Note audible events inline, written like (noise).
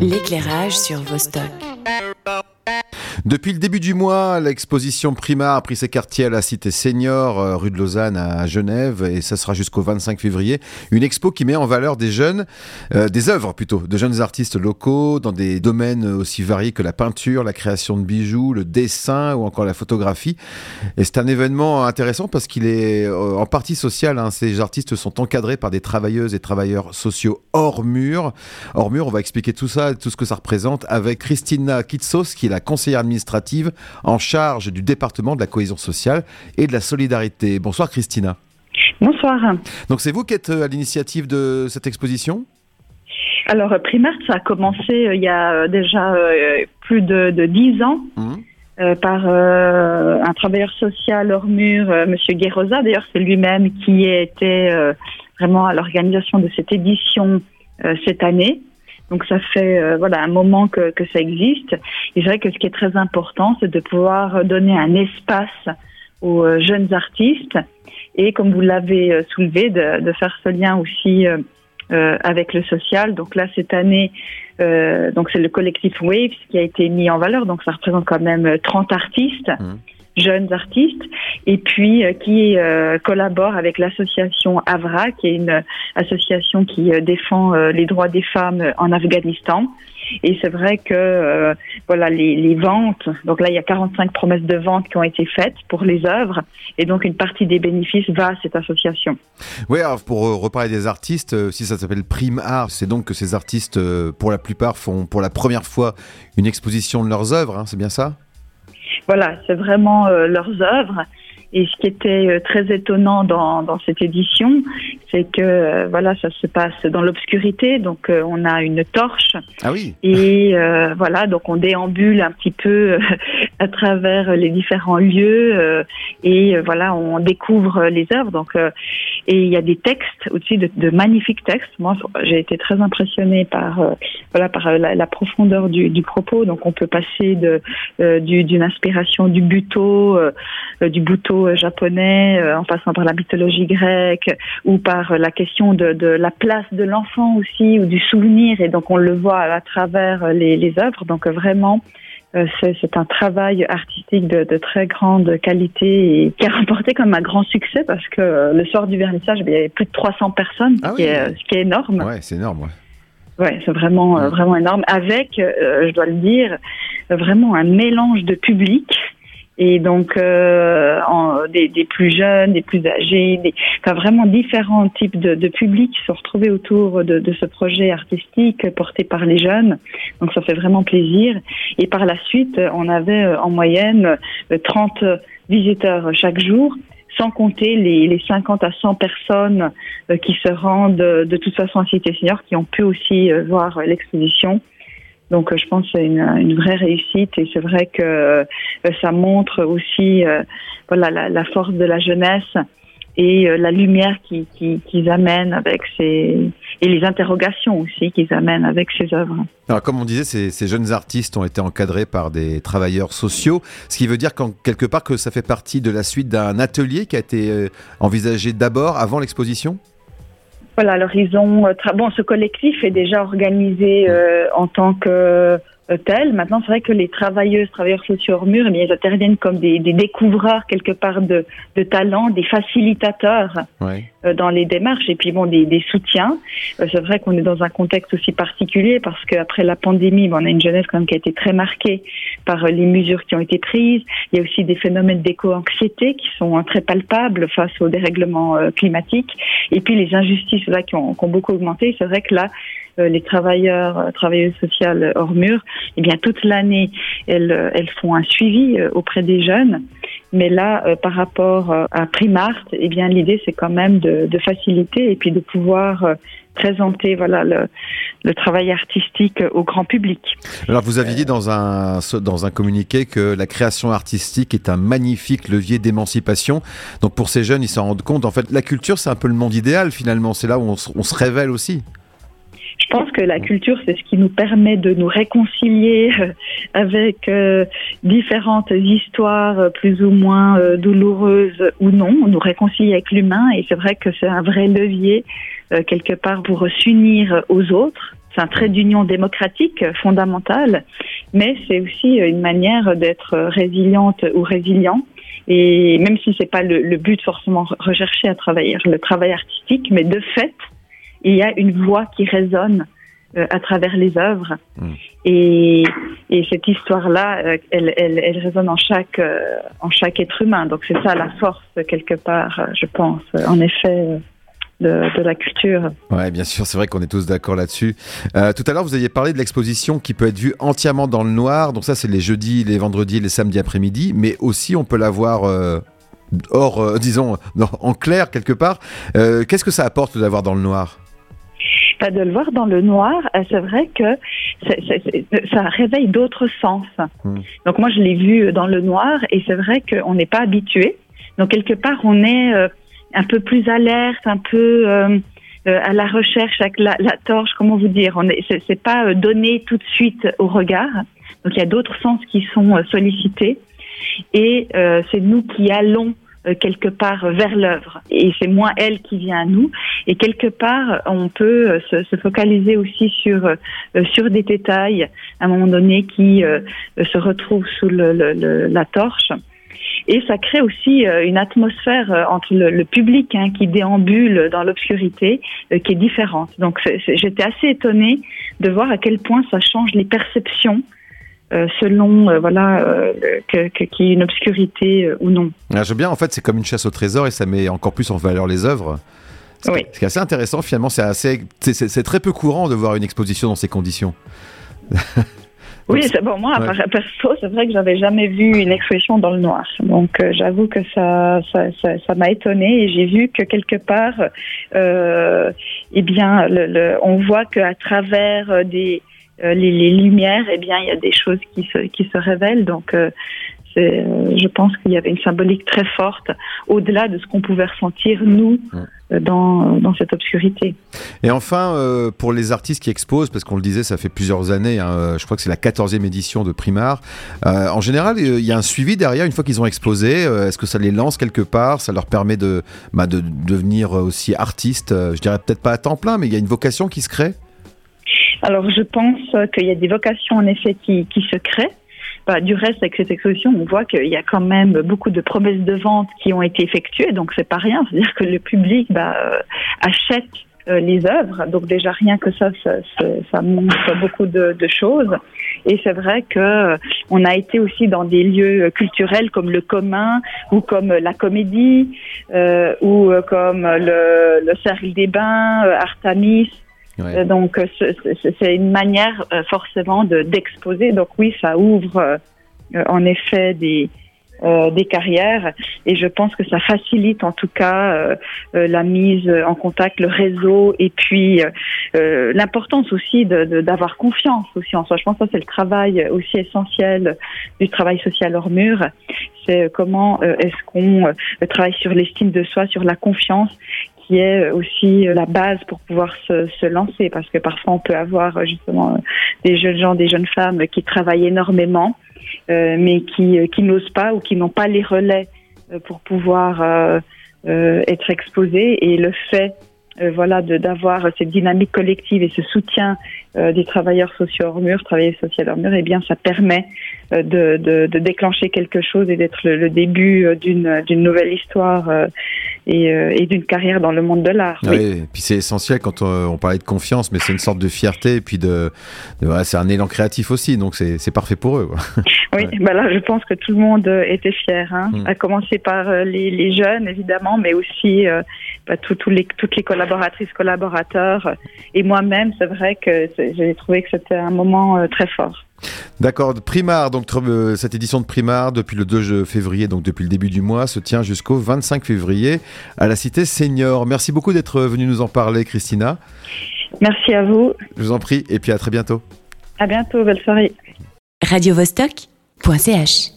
L'éclairage sur Vostok. Depuis le début du mois, l'exposition Prima a pris ses quartiers à la Cité Senior, euh, rue de Lausanne à Genève, et ça sera jusqu'au 25 février. Une expo qui met en valeur des jeunes, euh, des œuvres plutôt, de jeunes artistes locaux dans des domaines aussi variés que la peinture, la création de bijoux, le dessin ou encore la photographie. Et c'est un événement intéressant parce qu'il est euh, en partie social. Hein. Ces artistes sont encadrés par des travailleuses et travailleurs sociaux hors mur. Hors mur, on va expliquer tout ça, tout ce que ça représente avec Christina Kitsos, qui est la conseillère administrative en charge du département de la cohésion sociale et de la solidarité. Bonsoir Christina. Bonsoir. Donc c'est vous qui êtes à l'initiative de cette exposition? Alors Primart, ça a commencé euh, il y a euh, déjà euh, plus de, dix ans. Mmh. par un travailleur social hors mur, Monsieur Guérosa. D'ailleurs, c'est lui-même qui était vraiment à l'organisation de cette édition cette année. Donc ça fait euh, voilà un moment que, que ça existe. Et c'est vrai que ce qui est très important, c'est de pouvoir donner un espace aux euh, jeunes artistes et comme vous l'avez euh, soulevé, de, de, faire ce lien aussi euh, avec le social. Donc là cette année, euh, donc c'est le collectif Waves qui a été mis en valeur. Donc ça représente quand même 30 artistes. Mmh jeunes artistes, et puis euh, qui euh, collabore avec l'association Avra, qui est une association qui euh, défend les droits des femmes en Afghanistan. Et c'est vrai que voilà les, les, ventes. Donc là, il y a 45 promesses de vente qui ont été faites pour les œuvres, et donc une partie des bénéfices va à cette association. Oui, alors pour reparler des artistes, si ça s'appelle Prime Art, c'est donc que ces artistes, pour la plupart, font pour la première fois une exposition de leurs œuvres. Hein, c'est bien ça? Voilà, c'est vraiment euh, leurs œuvres. Et ce qui était euh, très étonnant dans, dans cette édition, c'est que euh, voilà, ça se passe dans l'obscurité, donc on a une torche. Ah oui. Et voilà, donc on déambule un petit peu à travers les différents lieux et voilà, on découvre les œuvres. Donc et il y a des textes aussi de, de magnifiques textes. Moi, j'ai été très impressionnée par voilà par la, profondeur du, du, propos. Donc on peut passer de d'une inspiration du buto, du buto euh, japonais, euh, en passant par la mythologie grecque, ou par la question de, la place de l'enfant aussi, ou du souvenir, et donc on le voit à travers les, les œuvres. Donc vraiment, euh, c'est un travail artistique de, très grande qualité et qui a remporté comme un grand succès parce que le soir du vernissage, il y avait plus de 300 personnes, ah ce, qui est, énorme. Ouais, c'est énorme. Ouais. Ouais, c'est vraiment vraiment énorme. Avec, je dois le dire, vraiment un mélange de public et donc euh, des, des, plus jeunes, des plus âgés, des, enfin vraiment différents types de, de publics sont retrouvés autour de, de, ce projet artistique porté par les jeunes. Donc ça fait vraiment plaisir. Et par la suite, on avait euh, en moyenne 30 euh, visiteurs chaque jour sans compter les, les 50 à 100 personnes euh, qui se rendent de toute façon à Cité Senior, qui ont pu aussi voir l'exposition. Donc, euh, je pense que c'est une, vraie réussite et c'est vrai que euh, ça montre aussi euh, voilà, la, force de la jeunesse et la lumière qu'ils qui, qui amènent avec ces et les interrogations aussi qu'ils amènent avec ces œuvres. Alors, comme on disait, ces, jeunes artistes ont été encadrés par des travailleurs sociaux, ce qui veut dire quelque part que ça fait partie de la suite d'un atelier qui a été envisagé d'abord avant l'exposition? Voilà, alors ils ont euh, bon, ce collectif est déjà organisé euh, en tant que euh, tel. Maintenant, c'est vrai que les travailleuses, travailleurs sociaux hors mur, eh bien, ils interviennent comme des, des découvreurs quelque part de, de talents, des facilitateurs. Euh, dans les démarches et puis bon, des, des soutiens. Euh, c'est vrai qu'on est dans un contexte aussi particulier parce qu'après la pandémie, bon, on a une jeunesse quand même qui a été très marquée par les mesures qui ont été prises. Il y a aussi des phénomènes d'éco-anxiété qui sont très palpables face au dérèglement climatique et puis les injustices là qui ont, qui ont beaucoup augmenté. C'est vrai que là, les travailleurs, travailleuses sociales hors mur, eh bien toute l'année, elles, elles font un suivi euh, auprès des jeunes. Mais là, euh, par rapport euh, à Primart, eh bien l'idée c'est quand même de, faciliter et puis de pouvoir présenter voilà le, travail artistique au grand public. Alors vous aviez dit dans un dans un communiqué que la création artistique est un magnifique levier d'émancipation. Donc pour ces jeunes, ils s'en rendent compte. En fait, la culture c'est un peu le monde idéal finalement. C'est là où on se révèle aussi. Je pense que la culture, c'est ce qui nous permet de nous réconcilier euh, avec euh, différentes histoires euh, plus ou moins douloureuses ou non. On nous réconcilie avec l'humain et c'est vrai que c'est un vrai levier quelque part pour s'unir aux autres c'est un trait d'union démocratique fondamental, mais c'est aussi une manière d'être résiliente ou résilient. Et même si c'est pas le, le, but forcément recherché à travailler le travail artistique, mais de fait, il y a une voix qui résonne euh, à travers les œuvres. Hmm. Et, et, cette histoire-là, euh, elle, elle, elle, résonne en chaque, euh, en chaque être humain. Donc c'est ça la force, quelque part, je pense, en effet. De, de, la culture. Ouais, bien sûr, c'est vrai qu'on est tous d'accord là-dessus. Euh, tout à l'heure, vous aviez parlé de l'exposition qui peut être vue entièrement dans le noir. Donc ça, c'est les jeudis, les vendredis, les samedis après-midi. Mais aussi, on peut la voir euh, hors, euh, (laughs) disons, en clair quelque part. Qu'est-ce que ça apporte de l'avoir dans le noir? De le voir dans le noir, euh, c'est vrai que ça réveille d'autres sens. Hmm. Donc moi, je l'ai vu dans le noir et c'est vrai qu'on n'est pas habitué. Donc quelque part, on est euh, un peu plus alerte, un peu euh, à la recherche avec la, la torche, comment vous dire. On est, c'est pas donné tout de suite au regard. Donc il y a d'autres sens qui sont sollicités et c'est nous qui allons euh, quelque part vers l'œuvre. Et c'est moins elle qui vient à nous. Et quelque part on peut euh, se, se focaliser aussi sur euh, sur des détails à un moment donné qui se retrouvent sous le, le, la torche. Et ça crée aussi une atmosphère entre le, le public hein, qui déambule dans l'obscurité qui est différente. Donc j'étais assez étonnée de voir à quel point ça change les perceptions euh, selon euh, voilà euh, qu'il y ait une obscurité ou non. Ah, J'aime bien, en fait, c'est comme une chasse au trésor et ça met encore plus en valeur les œuvres. Ce oui. qui est assez intéressant, finalement, c'est assez, c'est très peu courant de voir une exposition dans ces conditions. (laughs) oui, c'est bon. Moi, ouais. perso, c'est vrai que j'avais jamais vu une exposition dans le noir. Donc, j'avoue que ça, ça, ça, ça m'a étonné et j'ai vu que quelque part, euh, eh bien, le, le, on voit qu'à travers des euh, les, les, lumières, eh bien, il y a des choses qui se, qui se révèlent. Donc, euh, euh, je pense qu'il y avait une symbolique très forte, au-delà de ce qu'on pouvait ressentir, nous, dans, dans, cette obscurité. Et enfin, euh, pour les artistes qui exposent, parce qu'on le disait, ça fait plusieurs années, hein, je crois que c'est la 14e édition de Primar, euh, en général, il y a un suivi derrière une fois qu'ils ont exposé. Est-ce que ça les lance quelque part Ça leur permet de, bah, de devenir aussi artistes Je dirais peut-être pas à temps plein, mais il y a une vocation qui se crée? Alors, je pense qu'il y a des vocations en effet qui, qui se créent. Bah, du reste, avec cette exposition, on voit qu'il y a quand même beaucoup de promesses de vente qui ont été effectuées, donc c'est pas rien. C'est-à-dire que le public bah, euh, achète euh, les œuvres, donc déjà rien que ça, ça, ça, ça montre beaucoup de, de choses. Et c'est vrai que euh, on a été aussi dans des lieux culturels comme le commun ou comme la comédie euh, ou comme le, le cercle des bains, Artamis. Ouais. Donc c'est une manière forcément d'exposer. Donc oui, ça ouvre en effet des, euh, des carrières et je pense que ça facilite en tout cas euh, euh, la mise en contact, le réseau et puis l'importance aussi d'avoir de, confiance aussi en soi. Je pense que c'est le travail aussi essentiel du travail social hors mur. C'est comment est-ce qu'on travaille sur l'estime de soi, sur la confiance qui est aussi la base pour pouvoir se, lancer parce que parfois on peut avoir justement des jeunes gens, des jeunes femmes qui travaillent énormément euh, mais qui, euh, n'osent pas ou qui n'ont pas les relais euh, pour pouvoir être exposés. Et le fait voilà, d'avoir cette dynamique collective et ce soutien euh, des travailleurs sociaux hors mur, travailleurs sociaux hors mur, eh bien, ça permet euh, de, de, de, déclencher quelque chose et d'être le, le, début d'une nouvelle histoire et, et d'une carrière dans le monde de l'art. Oui, oui. puis c'est essentiel quand on, on, parlait de confiance, mais c'est une sorte de fierté et puis de, de voilà, c'est un élan créatif aussi, donc c'est parfait pour eux. (laughs) Oui, ouais. bah là, je pense que tout le monde était fier, hein, mm. à commencer par les, les, jeunes évidemment, mais aussi euh, bah, tout, tout les, toutes les collaboratrices, collaborateurs et moi-même. C'est vrai que j'ai trouvé que c'était un moment euh, très fort. D'accord, Primar, donc euh, cette édition de Primar depuis le 2 février, donc depuis le début du mois, se tient jusqu'au 25 février à la Cité Senior. Merci beaucoup d'être venu nous en parler, Christina. Merci à vous. Je vous en prie, et puis à très bientôt. À bientôt, belle soirée. Radio -Vostok .ch